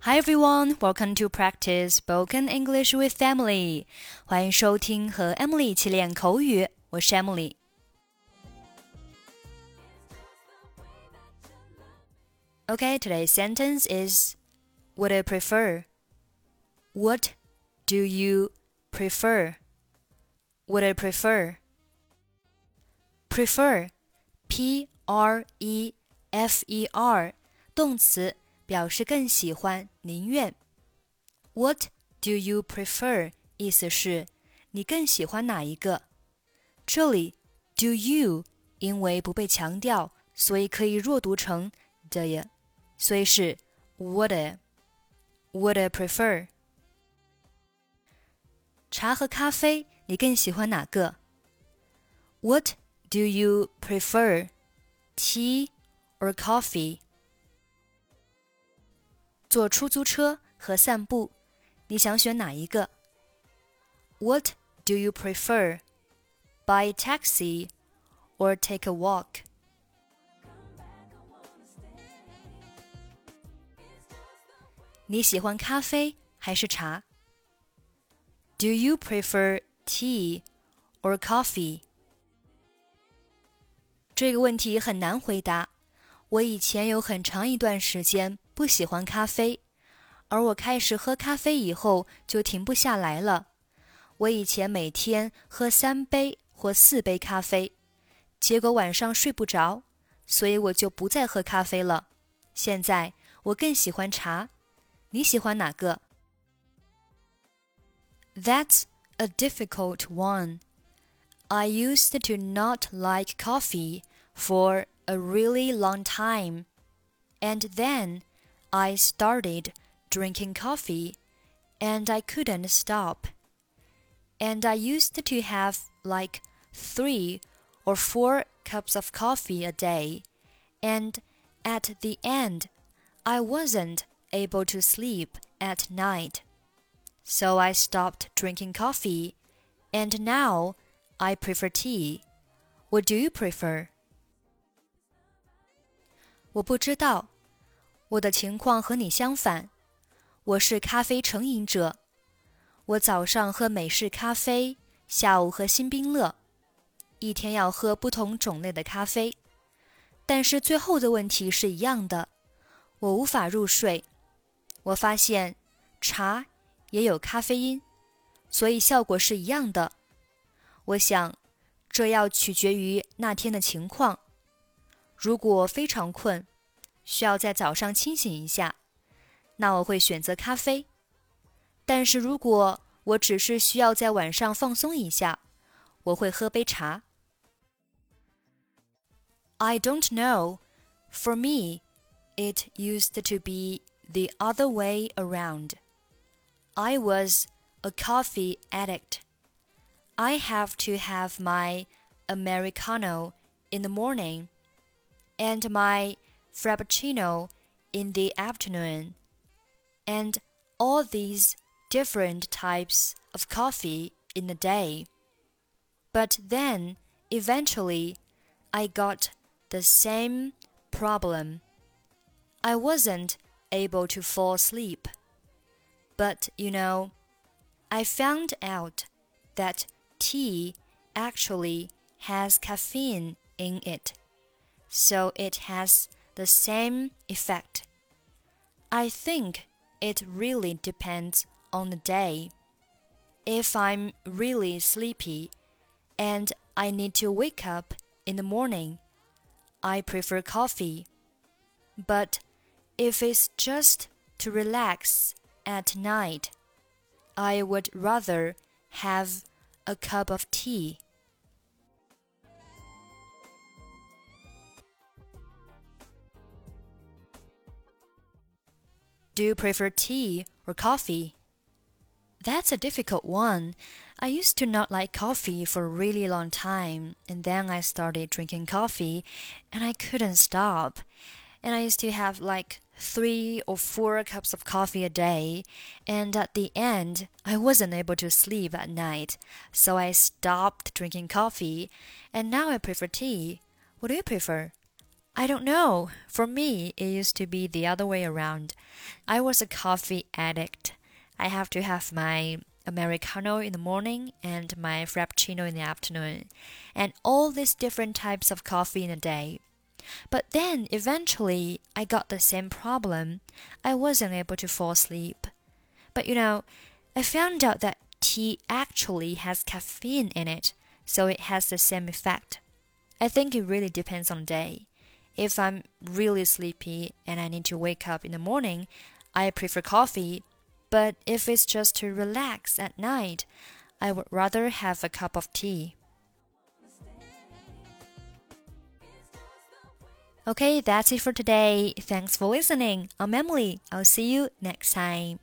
Hi everyone, welcome to practice spoken English with Emily. 欢迎收听和 Emily 一起练口语，我是 Emily。Okay, today's sentence is Would I prefer? What do you prefer? Would I prefer? Prefer, P R E F E R，动词， 表示更喜欢、宁愿。What do you prefer？意思是你更喜欢哪一个？这里 do you 因为不被强调，所以可以弱读成 the，所以是 would I would I prefer？茶和咖啡，你更喜欢哪个？What do you prefer? Tea or coffee? 坐出租车和散步，你想选哪一个？What do you prefer? Buy a taxi or take a walk? 你喜欢咖啡还是茶？Do you prefer tea or coffee? 这个问题很难回答。我以前有很长一段时间 不喜欢咖啡，而我开始喝咖啡以后就停不下来了。我以前每天喝三杯或四杯咖啡，结果晚上睡不着，所以我就不再喝咖啡了。现在我更喜欢茶。你喜欢哪个？That's a difficult one. I used to not like coffee for a really long time. And then I started drinking coffee and I couldn't stop. And I used to have like three or four cups of coffee a day. And at the end, I wasn't able to sleep at night. So I stopped drinking coffee, and now I prefer tea. What do you prefer? 我不知道， 我的情况和你相反。我是咖啡成瘾者，我早上喝美式咖啡，下午喝新冰乐，一天要喝不同种类的咖啡。但是最后的问题是一样的，我无法入睡。我发现茶也有咖啡因，所以效果是一样的。我想，这要取决于那天的情况。如果非常困，需要在早上清醒一下，那我会选择咖啡。但是如果我只是需要在晚上放松一下，我会喝杯茶。I don't know. For me, it used to be the other way around. I was a coffee addict. I have to have my Americano in the morning and my Frappuccino in the afternoon, and all these different types of coffee in a day. But then, eventually, I got the same problem. I wasn't able to fall asleep. But you know, I found out that tea actually has caffeine in it so it has the same effect. I think it really depends on the day. If I'm really sleepy and I need to wake up in the morning, I prefer coffee. But if it's just to relax at night, I would rather have a cup of tea. Do you prefer tea or coffee? That's a difficult one. I used to not like coffee for a really long time, and then I started drinking coffee, and I couldn't stop. And I used to have like three or four cups of coffee a day, and at the end, I wasn't able to sleep at night, so I stopped drinking coffee, and now I prefer tea. What do you prefer? I don't know. For me, it used to be the other way around. I was a coffee addict. I have to have my Americano in the morning and my Frappuccino in the afternoon, and all these different types of coffee in a day. But then eventually I got the same problem. I wasn't able to fall asleep. But you know, I found out that tea actually has caffeine in it, so it has the same effect. I think it really depends on the day. If I'm really sleepy and I need to wake up in the morning, I prefer coffee. But if it's just to relax at night, I would rather have a cup of tea. Okay, that's it for today. Thanks for listening. I'm Emily. I'll see you next time.